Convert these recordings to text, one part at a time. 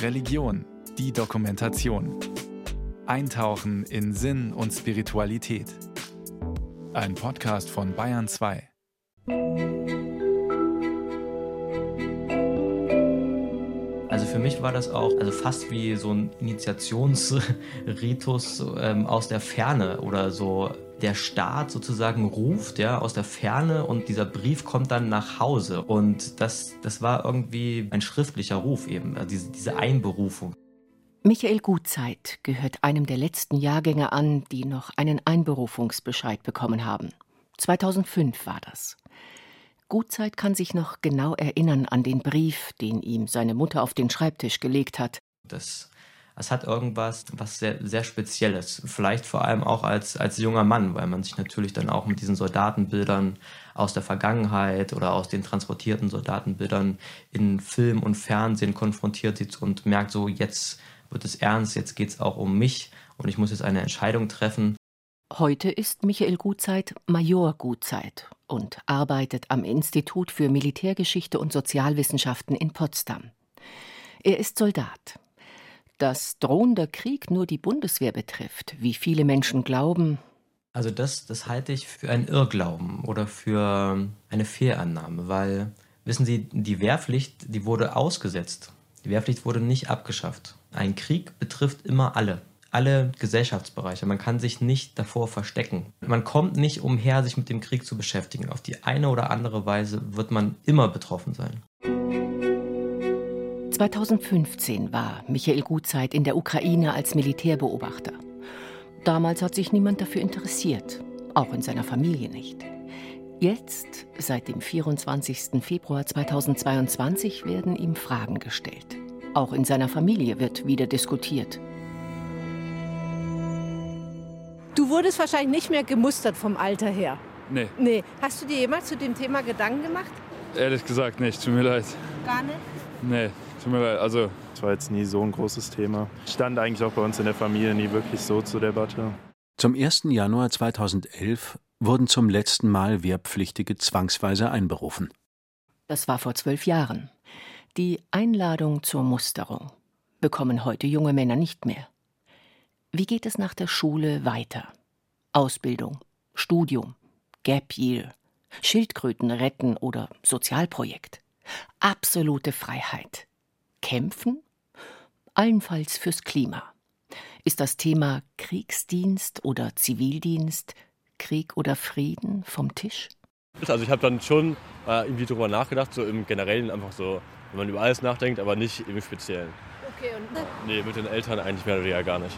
Religion, die Dokumentation. Eintauchen in Sinn und Spiritualität. Ein Podcast von Bayern 2. Also für mich war das auch also fast wie so ein Initiationsritus ähm, aus der Ferne oder so der Staat sozusagen ruft, ja, aus der Ferne und dieser Brief kommt dann nach Hause. Und das, das war irgendwie ein schriftlicher Ruf eben, also diese, diese Einberufung. Michael Gutzeit gehört einem der letzten Jahrgänge an, die noch einen Einberufungsbescheid bekommen haben. 2005 war das. Gutzeit kann sich noch genau erinnern an den Brief, den ihm seine Mutter auf den Schreibtisch gelegt hat. Das es hat irgendwas, was sehr, sehr Spezielles. Vielleicht vor allem auch als, als junger Mann, weil man sich natürlich dann auch mit diesen Soldatenbildern aus der Vergangenheit oder aus den transportierten Soldatenbildern in Film und Fernsehen konfrontiert sieht und merkt so, jetzt wird es ernst, jetzt geht es auch um mich und ich muss jetzt eine Entscheidung treffen. Heute ist Michael Gutzeit Major Gutzeit und arbeitet am Institut für Militärgeschichte und Sozialwissenschaften in Potsdam. Er ist Soldat dass drohender Krieg nur die Bundeswehr betrifft, wie viele Menschen glauben. Also das, das halte ich für einen Irrglauben oder für eine Fehlannahme, weil, wissen Sie, die Wehrpflicht, die wurde ausgesetzt. Die Wehrpflicht wurde nicht abgeschafft. Ein Krieg betrifft immer alle alle Gesellschaftsbereiche. Man kann sich nicht davor verstecken. Man kommt nicht umher, sich mit dem Krieg zu beschäftigen. Auf die eine oder andere Weise wird man immer betroffen sein. 2015 war Michael Gutzeit in der Ukraine als Militärbeobachter. Damals hat sich niemand dafür interessiert, auch in seiner Familie nicht. Jetzt, seit dem 24. Februar 2022, werden ihm Fragen gestellt. Auch in seiner Familie wird wieder diskutiert. Du wurdest wahrscheinlich nicht mehr gemustert vom Alter her. Nee. Nee. Hast du dir jemals zu dem Thema Gedanken gemacht? Ehrlich gesagt nicht, tut mir leid. Gar nicht? Nee. Tut mir leid, also. Das war jetzt nie so ein großes Thema. Stand eigentlich auch bei uns in der Familie nie wirklich so zur Debatte. Zum 1. Januar 2011 wurden zum letzten Mal Wehrpflichtige zwangsweise einberufen. Das war vor zwölf Jahren. Die Einladung zur Musterung bekommen heute junge Männer nicht mehr. Wie geht es nach der Schule weiter? Ausbildung, Studium, Gap Year, Schildkröten retten oder Sozialprojekt. Absolute Freiheit kämpfen? Allenfalls fürs Klima. Ist das Thema Kriegsdienst oder Zivildienst, Krieg oder Frieden vom Tisch? Also ich habe dann schon äh, irgendwie darüber nachgedacht, so im Generellen einfach so, wenn man über alles nachdenkt, aber nicht im Speziellen. Okay, und Nee, mit den Eltern eigentlich mehr oder weniger gar nicht.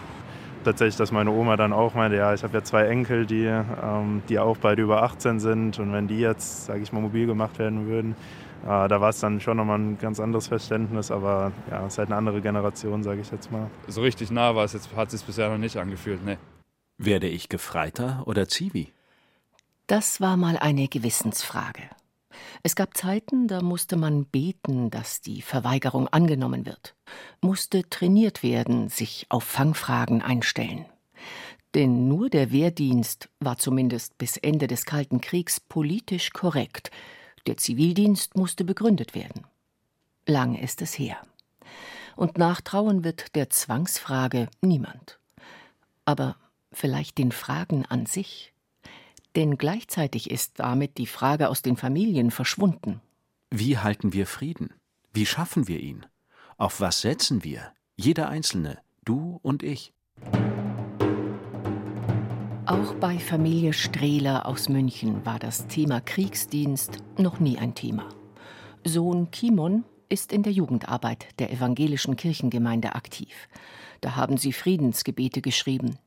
Tatsächlich, dass meine Oma dann auch meinte, ja, ich habe ja zwei Enkel, die, ähm, die auch beide über 18 sind und wenn die jetzt, sage ich mal, mobil gemacht werden würden, da war es dann schon nochmal ein ganz anderes Verständnis, aber ja, es ist halt eine andere Generation, sage ich jetzt mal. So richtig nah war es jetzt, hat es bisher noch nicht angefühlt, ne. Werde ich Gefreiter oder Zivi? Das war mal eine Gewissensfrage. Es gab Zeiten, da musste man beten, dass die Verweigerung angenommen wird, musste trainiert werden, sich auf Fangfragen einstellen. Denn nur der Wehrdienst war zumindest bis Ende des Kalten Kriegs politisch korrekt, der Zivildienst musste begründet werden. Lang ist es her. Und nachtrauen wird der Zwangsfrage niemand. Aber vielleicht den Fragen an sich? Denn gleichzeitig ist damit die Frage aus den Familien verschwunden. Wie halten wir Frieden? Wie schaffen wir ihn? Auf was setzen wir? Jeder Einzelne, du und ich. Auch bei Familie Strehler aus München war das Thema Kriegsdienst noch nie ein Thema. Sohn Kimon ist in der Jugendarbeit der evangelischen Kirchengemeinde aktiv. Da haben sie Friedensgebete geschrieben.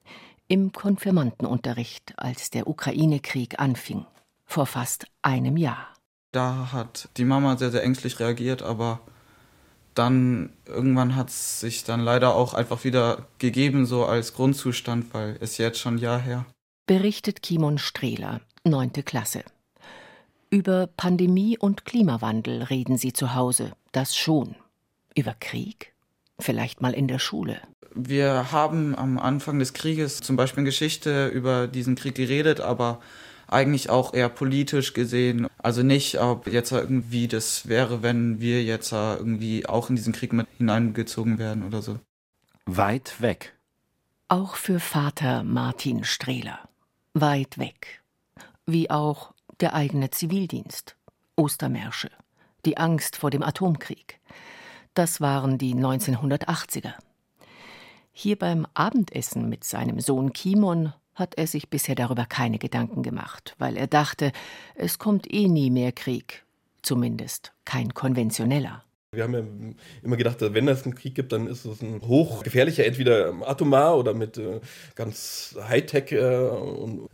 Im Konfirmandenunterricht, als der Ukraine-Krieg anfing. Vor fast einem Jahr. Da hat die Mama sehr, sehr ängstlich reagiert, aber dann irgendwann hat es sich dann leider auch einfach wieder gegeben, so als Grundzustand, weil es jetzt schon ein Jahr her. Berichtet Kimon Strehler, neunte Klasse. Über Pandemie und Klimawandel reden sie zu Hause, das schon. Über Krieg? Vielleicht mal in der Schule. Wir haben am Anfang des Krieges zum Beispiel in Geschichte über diesen Krieg geredet, aber eigentlich auch eher politisch gesehen. Also nicht, ob jetzt irgendwie das wäre, wenn wir jetzt irgendwie auch in diesen Krieg mit hineingezogen werden oder so. Weit weg. Auch für Vater Martin Strehler. Weit weg. Wie auch der eigene Zivildienst, Ostermärsche, die Angst vor dem Atomkrieg. Das waren die 1980er. Hier beim Abendessen mit seinem Sohn Kimon hat er sich bisher darüber keine Gedanken gemacht, weil er dachte, es kommt eh nie mehr Krieg, zumindest kein konventioneller. Wir haben ja immer gedacht, wenn es einen Krieg gibt, dann ist es ein hochgefährlicher, entweder atomar oder mit äh, ganz Hightech äh,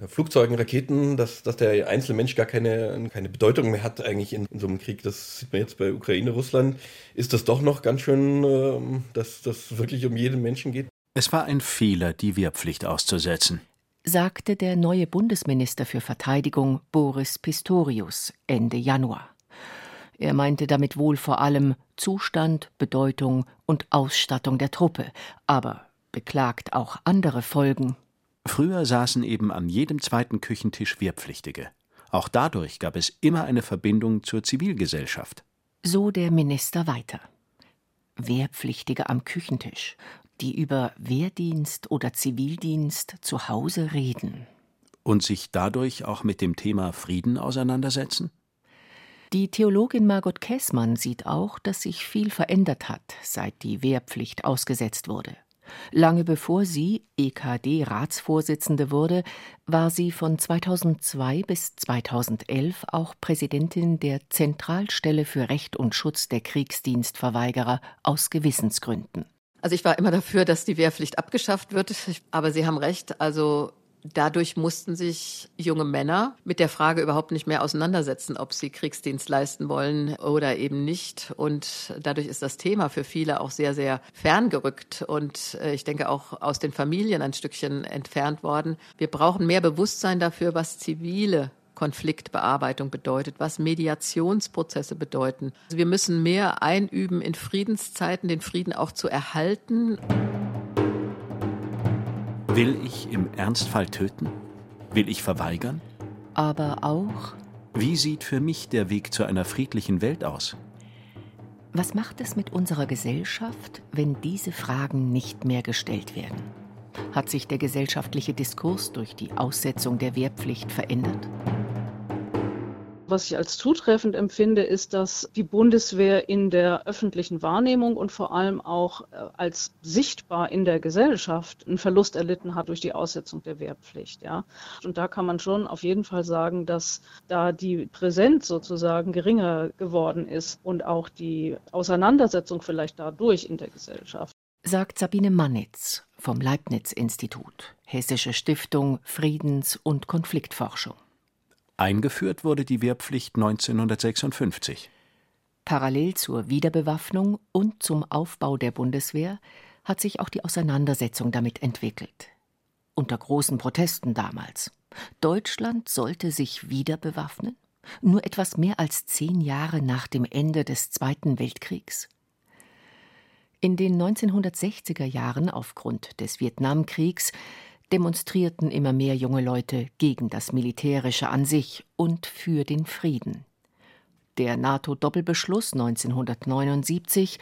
Flugzeugen, Raketen, dass, dass der einzelne Mensch gar keine, keine Bedeutung mehr hat eigentlich in, in, so einem Krieg. Das sieht man jetzt bei Ukraine, Russland. Ist das doch noch ganz schön, äh, dass das wirklich um jeden Menschen geht? Es war ein Fehler, die Wehrpflicht auszusetzen sagte der neue Bundesminister für Verteidigung Boris Pistorius Ende Januar. Er meinte damit wohl vor allem Zustand, Bedeutung und Ausstattung der Truppe, aber beklagt auch andere Folgen. Früher saßen eben an jedem zweiten Küchentisch Wehrpflichtige. Auch dadurch gab es immer eine Verbindung zur Zivilgesellschaft. So der Minister weiter. Wehrpflichtige am Küchentisch die über Wehrdienst oder Zivildienst zu Hause reden. Und sich dadurch auch mit dem Thema Frieden auseinandersetzen? Die Theologin Margot Käßmann sieht auch, dass sich viel verändert hat, seit die Wehrpflicht ausgesetzt wurde. Lange bevor sie EKD-Ratsvorsitzende wurde, war sie von 2002 bis 2011 auch Präsidentin der Zentralstelle für Recht und Schutz der Kriegsdienstverweigerer aus Gewissensgründen. Also ich war immer dafür, dass die Wehrpflicht abgeschafft wird. Aber Sie haben recht. Also dadurch mussten sich junge Männer mit der Frage überhaupt nicht mehr auseinandersetzen, ob sie Kriegsdienst leisten wollen oder eben nicht. Und dadurch ist das Thema für viele auch sehr, sehr ferngerückt und äh, ich denke auch aus den Familien ein Stückchen entfernt worden. Wir brauchen mehr Bewusstsein dafür, was zivile Konfliktbearbeitung bedeutet, was Mediationsprozesse bedeuten. Also wir müssen mehr einüben, in Friedenszeiten den Frieden auch zu erhalten. Will ich im Ernstfall töten? Will ich verweigern? Aber auch. Wie sieht für mich der Weg zu einer friedlichen Welt aus? Was macht es mit unserer Gesellschaft, wenn diese Fragen nicht mehr gestellt werden? Hat sich der gesellschaftliche Diskurs durch die Aussetzung der Wehrpflicht verändert? Was ich als zutreffend empfinde, ist, dass die Bundeswehr in der öffentlichen Wahrnehmung und vor allem auch äh, als sichtbar in der Gesellschaft einen Verlust erlitten hat durch die Aussetzung der Wehrpflicht. Ja. Und da kann man schon auf jeden Fall sagen, dass da die Präsenz sozusagen geringer geworden ist und auch die Auseinandersetzung vielleicht dadurch in der Gesellschaft. Sagt Sabine Mannitz vom Leibniz-Institut, Hessische Stiftung Friedens- und Konfliktforschung. Eingeführt wurde die Wehrpflicht 1956. Parallel zur Wiederbewaffnung und zum Aufbau der Bundeswehr hat sich auch die Auseinandersetzung damit entwickelt. Unter großen Protesten damals. Deutschland sollte sich wieder bewaffnen? Nur etwas mehr als zehn Jahre nach dem Ende des Zweiten Weltkriegs? In den 1960er Jahren aufgrund des Vietnamkriegs demonstrierten immer mehr junge Leute gegen das Militärische an sich und für den Frieden. Der NATO-Doppelbeschluss 1979,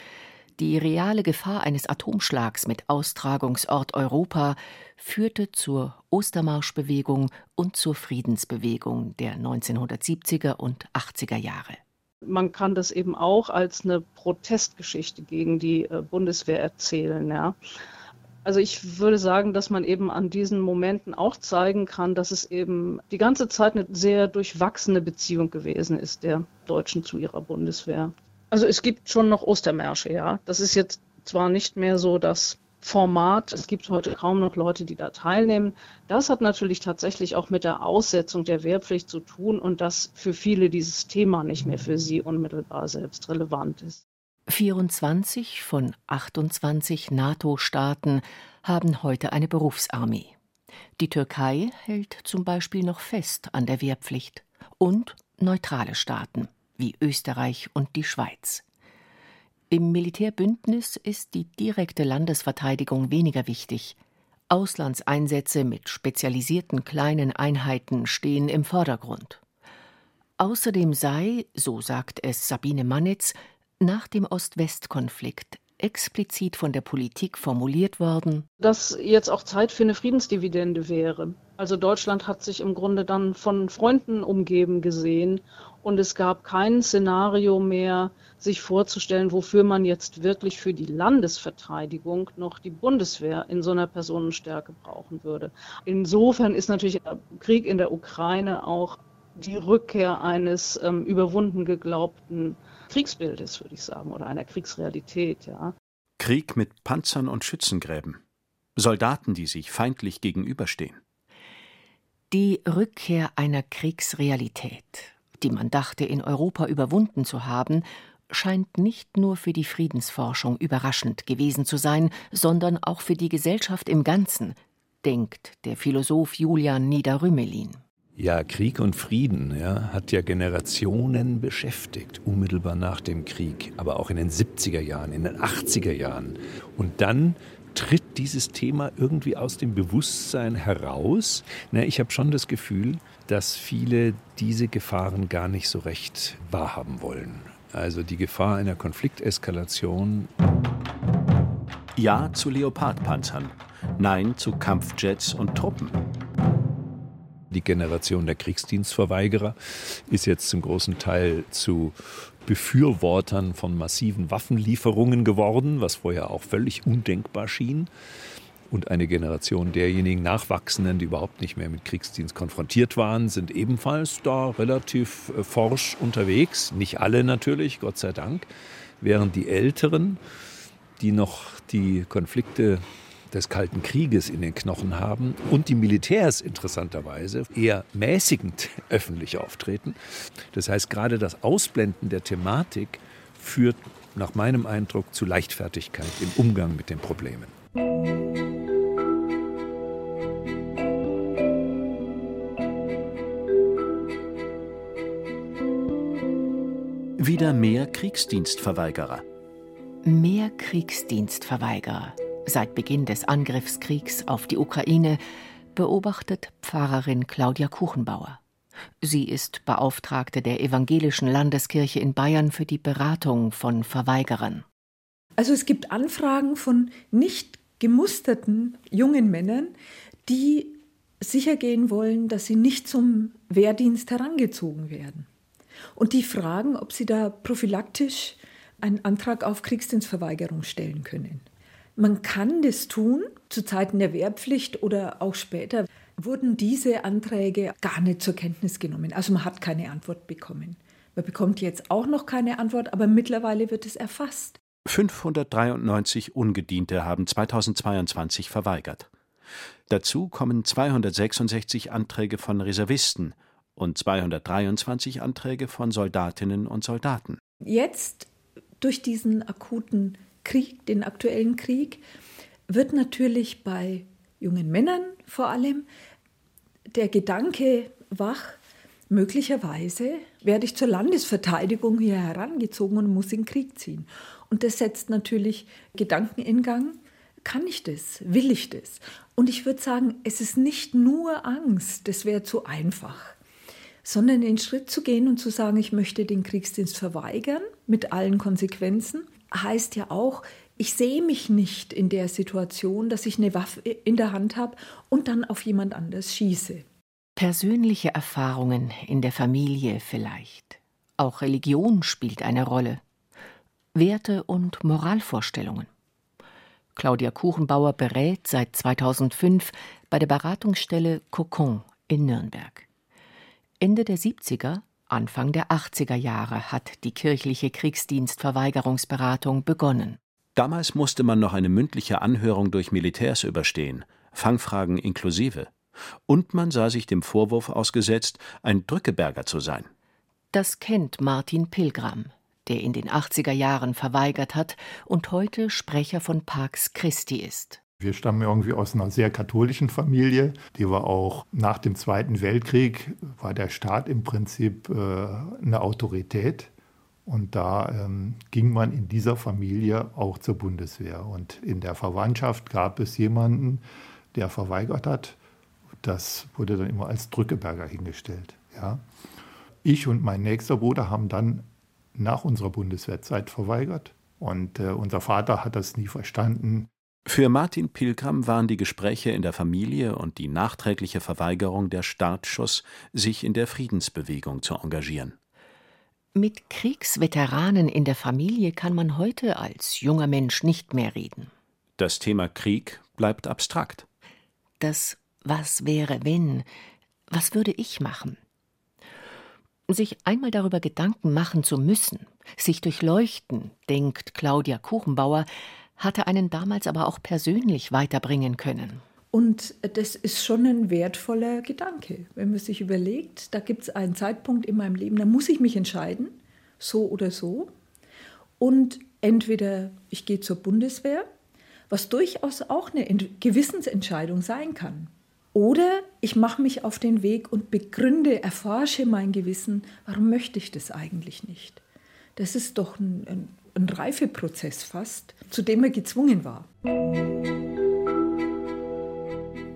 die reale Gefahr eines Atomschlags mit Austragungsort Europa, führte zur Ostermarschbewegung und zur Friedensbewegung der 1970er und 80er Jahre. Man kann das eben auch als eine Protestgeschichte gegen die äh, Bundeswehr erzählen. Ja. Also ich würde sagen, dass man eben an diesen Momenten auch zeigen kann, dass es eben die ganze Zeit eine sehr durchwachsene Beziehung gewesen ist der Deutschen zu ihrer Bundeswehr. Also es gibt schon noch Ostermärsche, ja. Das ist jetzt zwar nicht mehr so das Format, es gibt heute kaum noch Leute, die da teilnehmen. Das hat natürlich tatsächlich auch mit der Aussetzung der Wehrpflicht zu tun und dass für viele dieses Thema nicht mehr für sie unmittelbar selbst relevant ist. 24 von 28 NATO-Staaten haben heute eine Berufsarmee. Die Türkei hält zum Beispiel noch fest an der Wehrpflicht und neutrale Staaten wie Österreich und die Schweiz. Im Militärbündnis ist die direkte Landesverteidigung weniger wichtig. Auslandseinsätze mit spezialisierten kleinen Einheiten stehen im Vordergrund. Außerdem sei, so sagt es Sabine Mannitz, nach dem Ost-West-Konflikt explizit von der Politik formuliert worden, dass jetzt auch Zeit für eine Friedensdividende wäre. Also Deutschland hat sich im Grunde dann von Freunden umgeben gesehen und es gab kein Szenario mehr, sich vorzustellen, wofür man jetzt wirklich für die Landesverteidigung noch die Bundeswehr in so einer Personenstärke brauchen würde. Insofern ist natürlich der Krieg in der Ukraine auch die Rückkehr eines ähm, überwunden geglaubten Kriegsbildes, würde ich sagen, oder einer Kriegsrealität, ja. Krieg mit Panzern und Schützengräben. Soldaten, die sich feindlich gegenüberstehen. Die Rückkehr einer Kriegsrealität, die man dachte in Europa überwunden zu haben, scheint nicht nur für die Friedensforschung überraschend gewesen zu sein, sondern auch für die Gesellschaft im Ganzen, denkt der Philosoph Julian Niederrümelin. Ja, Krieg und Frieden ja, hat ja Generationen beschäftigt, unmittelbar nach dem Krieg, aber auch in den 70er Jahren, in den 80er Jahren. Und dann tritt dieses Thema irgendwie aus dem Bewusstsein heraus. Na, ich habe schon das Gefühl, dass viele diese Gefahren gar nicht so recht wahrhaben wollen. Also die Gefahr einer Konflikteskalation. Ja zu Leopardpanzern, nein zu Kampfjets und Truppen. Die Generation der Kriegsdienstverweigerer ist jetzt zum großen Teil zu Befürwortern von massiven Waffenlieferungen geworden, was vorher auch völlig undenkbar schien. Und eine Generation derjenigen Nachwachsenden, die überhaupt nicht mehr mit Kriegsdienst konfrontiert waren, sind ebenfalls da relativ äh, forsch unterwegs. Nicht alle natürlich, Gott sei Dank. Während die Älteren, die noch die Konflikte des Kalten Krieges in den Knochen haben und die Militärs interessanterweise eher mäßigend öffentlich auftreten. Das heißt, gerade das Ausblenden der Thematik führt nach meinem Eindruck zu Leichtfertigkeit im Umgang mit den Problemen. Wieder mehr Kriegsdienstverweigerer. Mehr Kriegsdienstverweigerer seit Beginn des Angriffskriegs auf die Ukraine, beobachtet Pfarrerin Claudia Kuchenbauer. Sie ist Beauftragte der Evangelischen Landeskirche in Bayern für die Beratung von Verweigerern. Also es gibt Anfragen von nicht gemusterten jungen Männern, die sicher gehen wollen, dass sie nicht zum Wehrdienst herangezogen werden. Und die fragen, ob sie da prophylaktisch einen Antrag auf Kriegsdienstverweigerung stellen können. Man kann das tun, zu Zeiten der Wehrpflicht oder auch später wurden diese Anträge gar nicht zur Kenntnis genommen. Also man hat keine Antwort bekommen. Man bekommt jetzt auch noch keine Antwort, aber mittlerweile wird es erfasst. 593 Ungediente haben 2022 verweigert. Dazu kommen 266 Anträge von Reservisten und 223 Anträge von Soldatinnen und Soldaten. Jetzt durch diesen akuten Krieg, den aktuellen Krieg, wird natürlich bei jungen Männern vor allem der Gedanke wach, möglicherweise werde ich zur Landesverteidigung hier herangezogen und muss in den Krieg ziehen. Und das setzt natürlich Gedanken in Gang. Kann ich das? Will ich das? Und ich würde sagen, es ist nicht nur Angst, das wäre zu einfach, sondern den Schritt zu gehen und zu sagen, ich möchte den Kriegsdienst verweigern mit allen Konsequenzen heißt ja auch, ich sehe mich nicht in der Situation, dass ich eine Waffe in der Hand habe und dann auf jemand anders schieße. Persönliche Erfahrungen in der Familie vielleicht. Auch Religion spielt eine Rolle. Werte und Moralvorstellungen. Claudia Kuchenbauer berät seit 2005 bei der Beratungsstelle Cocon in Nürnberg. Ende der 70er Anfang der 80er Jahre hat die kirchliche Kriegsdienstverweigerungsberatung begonnen. Damals musste man noch eine mündliche Anhörung durch Militärs überstehen, Fangfragen inklusive. Und man sah sich dem Vorwurf ausgesetzt, ein Drückeberger zu sein. Das kennt Martin Pilgram, der in den 80er Jahren verweigert hat und heute Sprecher von Pax Christi ist. Wir stammen irgendwie aus einer sehr katholischen Familie. Die war auch nach dem Zweiten Weltkrieg, war der Staat im Prinzip äh, eine Autorität. Und da ähm, ging man in dieser Familie auch zur Bundeswehr. Und in der Verwandtschaft gab es jemanden, der verweigert hat. Das wurde dann immer als Drückeberger hingestellt. Ja. Ich und mein nächster Bruder haben dann nach unserer Bundeswehrzeit verweigert. Und äh, unser Vater hat das nie verstanden. Für Martin Pilgram waren die Gespräche in der Familie und die nachträgliche Verweigerung der Startschuss, sich in der Friedensbewegung zu engagieren. Mit Kriegsveteranen in der Familie kann man heute als junger Mensch nicht mehr reden. Das Thema Krieg bleibt abstrakt. Das Was wäre wenn? Was würde ich machen? Sich einmal darüber Gedanken machen zu müssen, sich durchleuchten, denkt Claudia Kuchenbauer, hatte einen damals aber auch persönlich weiterbringen können. Und das ist schon ein wertvoller Gedanke, wenn man sich überlegt, da gibt es einen Zeitpunkt in meinem Leben, da muss ich mich entscheiden, so oder so. Und entweder ich gehe zur Bundeswehr, was durchaus auch eine Gewissensentscheidung sein kann. Oder ich mache mich auf den Weg und begründe, erforsche mein Gewissen, warum möchte ich das eigentlich nicht? Das ist doch ein, ein, ein Reifeprozess fast, zu dem er gezwungen war.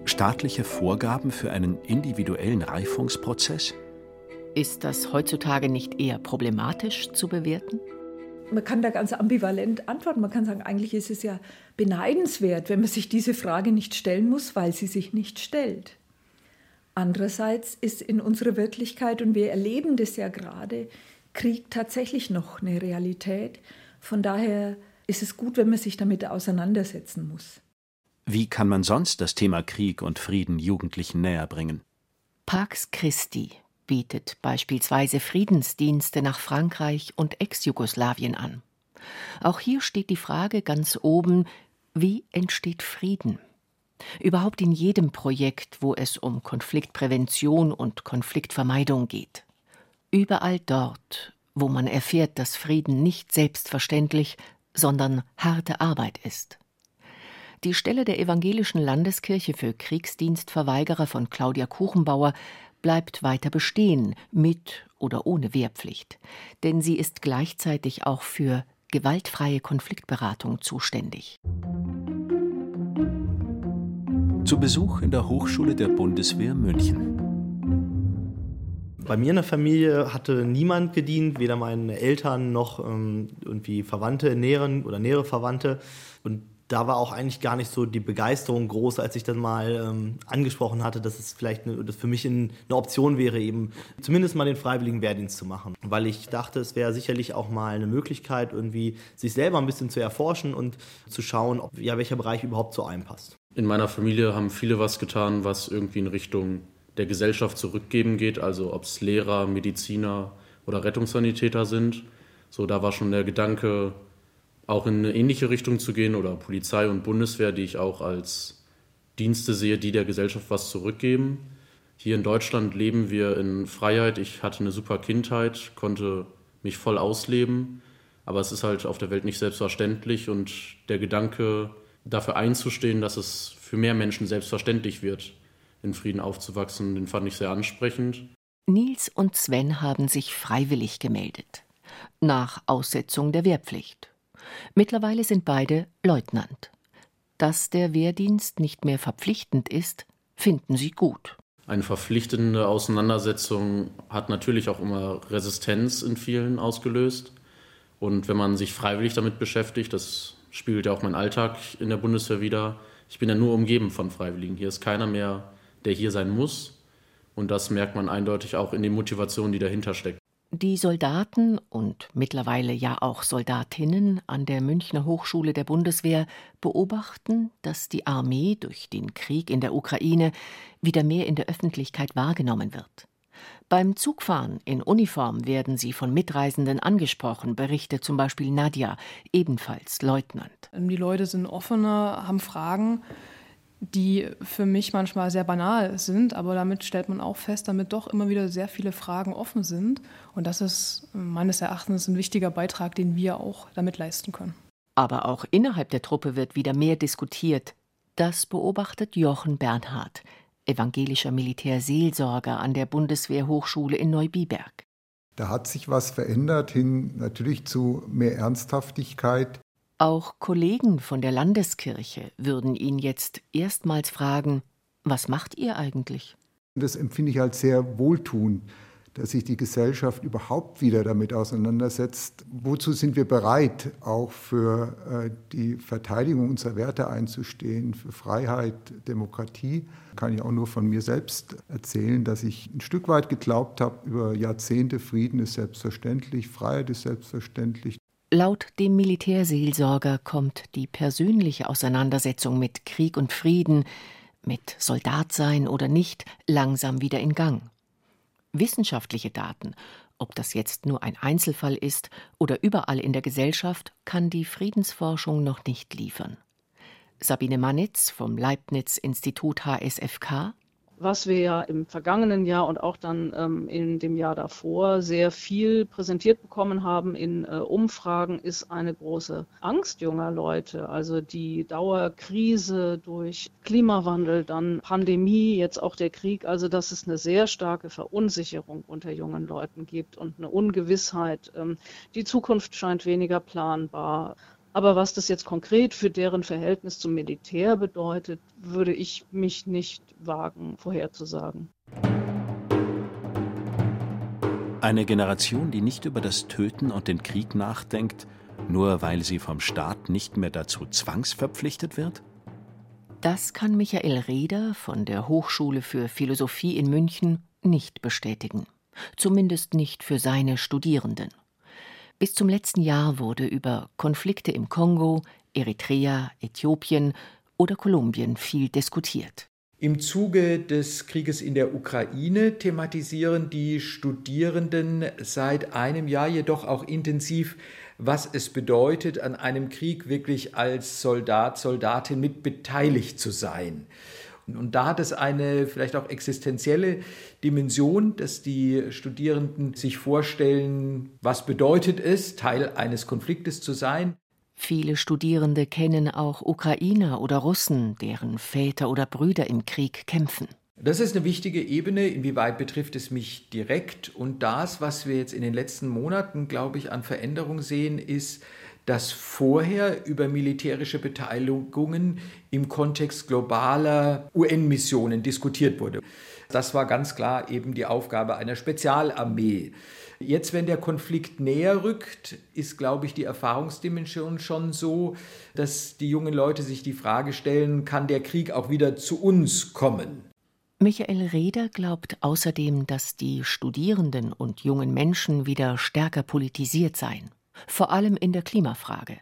Staatliche Vorgaben für einen individuellen Reifungsprozess? Ist das heutzutage nicht eher problematisch zu bewerten? Man kann da ganz ambivalent antworten. Man kann sagen, eigentlich ist es ja beneidenswert, wenn man sich diese Frage nicht stellen muss, weil sie sich nicht stellt. Andererseits ist in unserer Wirklichkeit, und wir erleben das ja gerade, Krieg tatsächlich noch eine Realität. Von daher ist es gut, wenn man sich damit auseinandersetzen muss. Wie kann man sonst das Thema Krieg und Frieden Jugendlichen näher bringen? Pax Christi bietet beispielsweise Friedensdienste nach Frankreich und Ex-Jugoslawien an. Auch hier steht die Frage ganz oben, wie entsteht Frieden? Überhaupt in jedem Projekt, wo es um Konfliktprävention und Konfliktvermeidung geht. Überall dort, wo man erfährt, dass Frieden nicht selbstverständlich, sondern harte Arbeit ist. Die Stelle der Evangelischen Landeskirche für Kriegsdienstverweigerer von Claudia Kuchenbauer bleibt weiter bestehen, mit oder ohne Wehrpflicht, denn sie ist gleichzeitig auch für gewaltfreie Konfliktberatung zuständig. Zu Besuch in der Hochschule der Bundeswehr München. Bei mir in der Familie hatte niemand gedient, weder meine Eltern noch ähm, irgendwie Verwandte, näheren oder nähere Verwandte. Und da war auch eigentlich gar nicht so die Begeisterung groß, als ich dann mal ähm, angesprochen hatte, dass es vielleicht eine, dass für mich eine Option wäre, eben zumindest mal den freiwilligen Wehrdienst zu machen. Weil ich dachte, es wäre sicherlich auch mal eine Möglichkeit, irgendwie sich selber ein bisschen zu erforschen und zu schauen, ob, ja, welcher Bereich überhaupt zu einem passt. In meiner Familie haben viele was getan, was irgendwie in Richtung der Gesellschaft zurückgeben geht, also ob es Lehrer, Mediziner oder Rettungssanitäter sind. So, da war schon der Gedanke, auch in eine ähnliche Richtung zu gehen oder Polizei und Bundeswehr, die ich auch als Dienste sehe, die der Gesellschaft was zurückgeben. Hier in Deutschland leben wir in Freiheit. Ich hatte eine super Kindheit, konnte mich voll ausleben, aber es ist halt auf der Welt nicht selbstverständlich und der Gedanke, dafür einzustehen, dass es für mehr Menschen selbstverständlich wird, in Frieden aufzuwachsen, den fand ich sehr ansprechend. Nils und Sven haben sich freiwillig gemeldet. Nach Aussetzung der Wehrpflicht. Mittlerweile sind beide Leutnant. Dass der Wehrdienst nicht mehr verpflichtend ist, finden sie gut. Eine verpflichtende Auseinandersetzung hat natürlich auch immer Resistenz in vielen ausgelöst. Und wenn man sich freiwillig damit beschäftigt, das spiegelt ja auch mein Alltag in der Bundeswehr wieder, ich bin ja nur umgeben von Freiwilligen. Hier ist keiner mehr, der hier sein muss. Und das merkt man eindeutig auch in den Motivationen, die dahinter stecken. Die Soldaten und mittlerweile ja auch Soldatinnen an der Münchner Hochschule der Bundeswehr beobachten, dass die Armee durch den Krieg in der Ukraine wieder mehr in der Öffentlichkeit wahrgenommen wird. Beim Zugfahren in Uniform werden sie von Mitreisenden angesprochen, berichtet zum Beispiel Nadja, ebenfalls Leutnant. Die Leute sind offener, haben Fragen die für mich manchmal sehr banal sind, aber damit stellt man auch fest, damit doch immer wieder sehr viele Fragen offen sind. Und das ist meines Erachtens ein wichtiger Beitrag, den wir auch damit leisten können. Aber auch innerhalb der Truppe wird wieder mehr diskutiert. Das beobachtet Jochen Bernhard, evangelischer Militärseelsorger an der Bundeswehrhochschule in Neubiberg. Da hat sich was verändert hin natürlich zu mehr Ernsthaftigkeit, auch Kollegen von der Landeskirche würden ihn jetzt erstmals fragen, was macht ihr eigentlich? Das empfinde ich als sehr wohltuend, dass sich die Gesellschaft überhaupt wieder damit auseinandersetzt. Wozu sind wir bereit, auch für äh, die Verteidigung unserer Werte einzustehen, für Freiheit, Demokratie? Kann ich auch nur von mir selbst erzählen, dass ich ein Stück weit geglaubt habe, über Jahrzehnte Frieden ist selbstverständlich, Freiheit ist selbstverständlich. Laut dem Militärseelsorger kommt die persönliche Auseinandersetzung mit Krieg und Frieden, mit Soldat sein oder nicht, langsam wieder in Gang. Wissenschaftliche Daten, ob das jetzt nur ein Einzelfall ist oder überall in der Gesellschaft, kann die Friedensforschung noch nicht liefern. Sabine Mannitz vom Leibniz-Institut HSFK was wir ja im vergangenen Jahr und auch dann ähm, in dem Jahr davor sehr viel präsentiert bekommen haben in äh, Umfragen, ist eine große Angst junger Leute. Also die Dauerkrise durch Klimawandel, dann Pandemie, jetzt auch der Krieg. Also dass es eine sehr starke Verunsicherung unter jungen Leuten gibt und eine Ungewissheit. Ähm, die Zukunft scheint weniger planbar. Aber was das jetzt konkret für deren Verhältnis zum Militär bedeutet, würde ich mich nicht wagen vorherzusagen. Eine Generation, die nicht über das Töten und den Krieg nachdenkt, nur weil sie vom Staat nicht mehr dazu zwangsverpflichtet wird? Das kann Michael Reder von der Hochschule für Philosophie in München nicht bestätigen. Zumindest nicht für seine Studierenden. Bis zum letzten Jahr wurde über Konflikte im Kongo, Eritrea, Äthiopien oder Kolumbien viel diskutiert. Im Zuge des Krieges in der Ukraine thematisieren die Studierenden seit einem Jahr jedoch auch intensiv, was es bedeutet, an einem Krieg wirklich als Soldat, Soldatin mit beteiligt zu sein. Und da hat es eine vielleicht auch existenzielle Dimension, dass die Studierenden sich vorstellen, was bedeutet es, Teil eines Konfliktes zu sein. Viele Studierende kennen auch Ukrainer oder Russen, deren Väter oder Brüder im Krieg kämpfen. Das ist eine wichtige Ebene. Inwieweit betrifft es mich direkt? Und das, was wir jetzt in den letzten Monaten, glaube ich, an Veränderung sehen, ist, dass vorher über militärische Beteiligungen im Kontext globaler UN-Missionen diskutiert wurde. Das war ganz klar eben die Aufgabe einer Spezialarmee. Jetzt, wenn der Konflikt näher rückt, ist, glaube ich, die Erfahrungsdimension schon so, dass die jungen Leute sich die Frage stellen, kann der Krieg auch wieder zu uns kommen? Michael Reder glaubt außerdem, dass die Studierenden und jungen Menschen wieder stärker politisiert seien vor allem in der Klimafrage.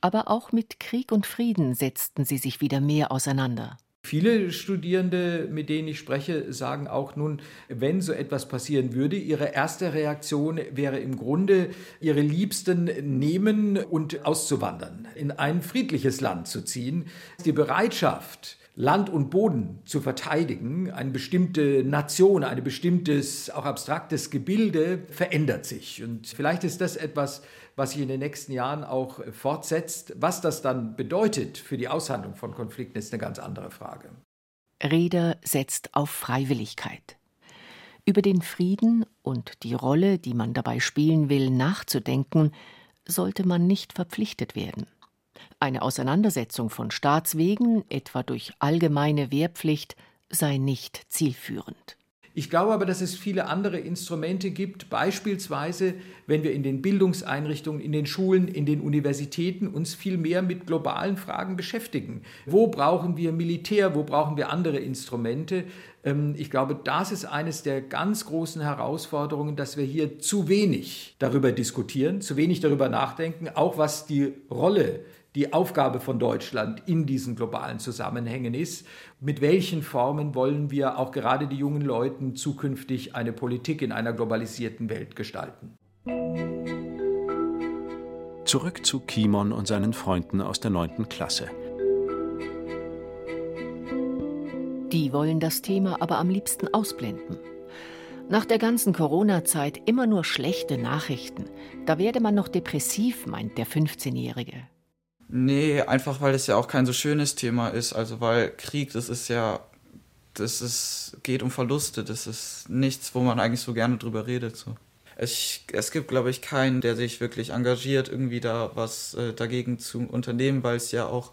Aber auch mit Krieg und Frieden setzten sie sich wieder mehr auseinander. Viele Studierende, mit denen ich spreche, sagen auch nun, wenn so etwas passieren würde, ihre erste Reaktion wäre im Grunde, ihre Liebsten nehmen und auszuwandern, in ein friedliches Land zu ziehen. Die Bereitschaft, Land und Boden zu verteidigen, eine bestimmte Nation, ein bestimmtes, auch abstraktes Gebilde verändert sich. Und vielleicht ist das etwas, was sich in den nächsten Jahren auch fortsetzt. Was das dann bedeutet für die Aushandlung von Konflikten, ist eine ganz andere Frage. Reder setzt auf Freiwilligkeit. Über den Frieden und die Rolle, die man dabei spielen will, nachzudenken, sollte man nicht verpflichtet werden. Eine Auseinandersetzung von Staatswegen, etwa durch allgemeine Wehrpflicht, sei nicht zielführend. Ich glaube aber, dass es viele andere Instrumente gibt, beispielsweise, wenn wir in den Bildungseinrichtungen, in den Schulen, in den Universitäten uns viel mehr mit globalen Fragen beschäftigen. Wo brauchen wir Militär, wo brauchen wir andere Instrumente? Ähm, ich glaube, das ist eines der ganz großen Herausforderungen, dass wir hier zu wenig darüber diskutieren, zu wenig darüber nachdenken, auch was die Rolle die Aufgabe von Deutschland in diesen globalen Zusammenhängen ist. Mit welchen Formen wollen wir auch gerade die jungen Leuten zukünftig eine Politik in einer globalisierten Welt gestalten? Zurück zu Kimon und seinen Freunden aus der 9. Klasse. Die wollen das Thema aber am liebsten ausblenden. Nach der ganzen Corona-Zeit immer nur schlechte Nachrichten. Da werde man noch depressiv, meint der 15-Jährige. Nee, einfach weil es ja auch kein so schönes Thema ist. Also weil Krieg, das ist ja, das ist, geht um Verluste. Das ist nichts, wo man eigentlich so gerne drüber redet. So. Es, es gibt, glaube ich, keinen, der sich wirklich engagiert, irgendwie da was äh, dagegen zu unternehmen, weil es ja auch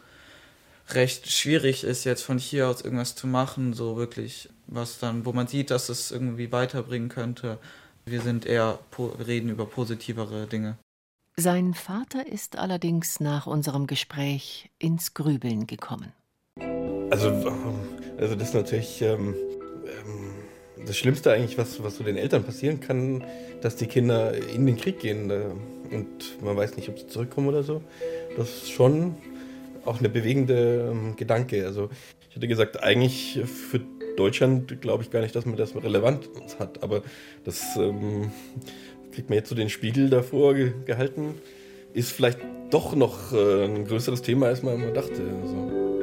recht schwierig ist, jetzt von hier aus irgendwas zu machen, so wirklich, was dann, wo man sieht, dass es irgendwie weiterbringen könnte. Wir sind eher, reden über positivere Dinge. Sein Vater ist allerdings nach unserem Gespräch ins Grübeln gekommen. Also, also das ist natürlich ähm, ähm, das Schlimmste eigentlich, was, was so den Eltern passieren kann, dass die Kinder in den Krieg gehen äh, und man weiß nicht, ob sie zurückkommen oder so. Das ist schon auch eine bewegende ähm, Gedanke. Also ich hätte gesagt, eigentlich für Deutschland glaube ich gar nicht, dass man das relevant hat, aber das ähm, kriegt man jetzt so den Spiegel davor gehalten, ist vielleicht doch noch äh, ein größeres Thema, als man immer dachte. Also.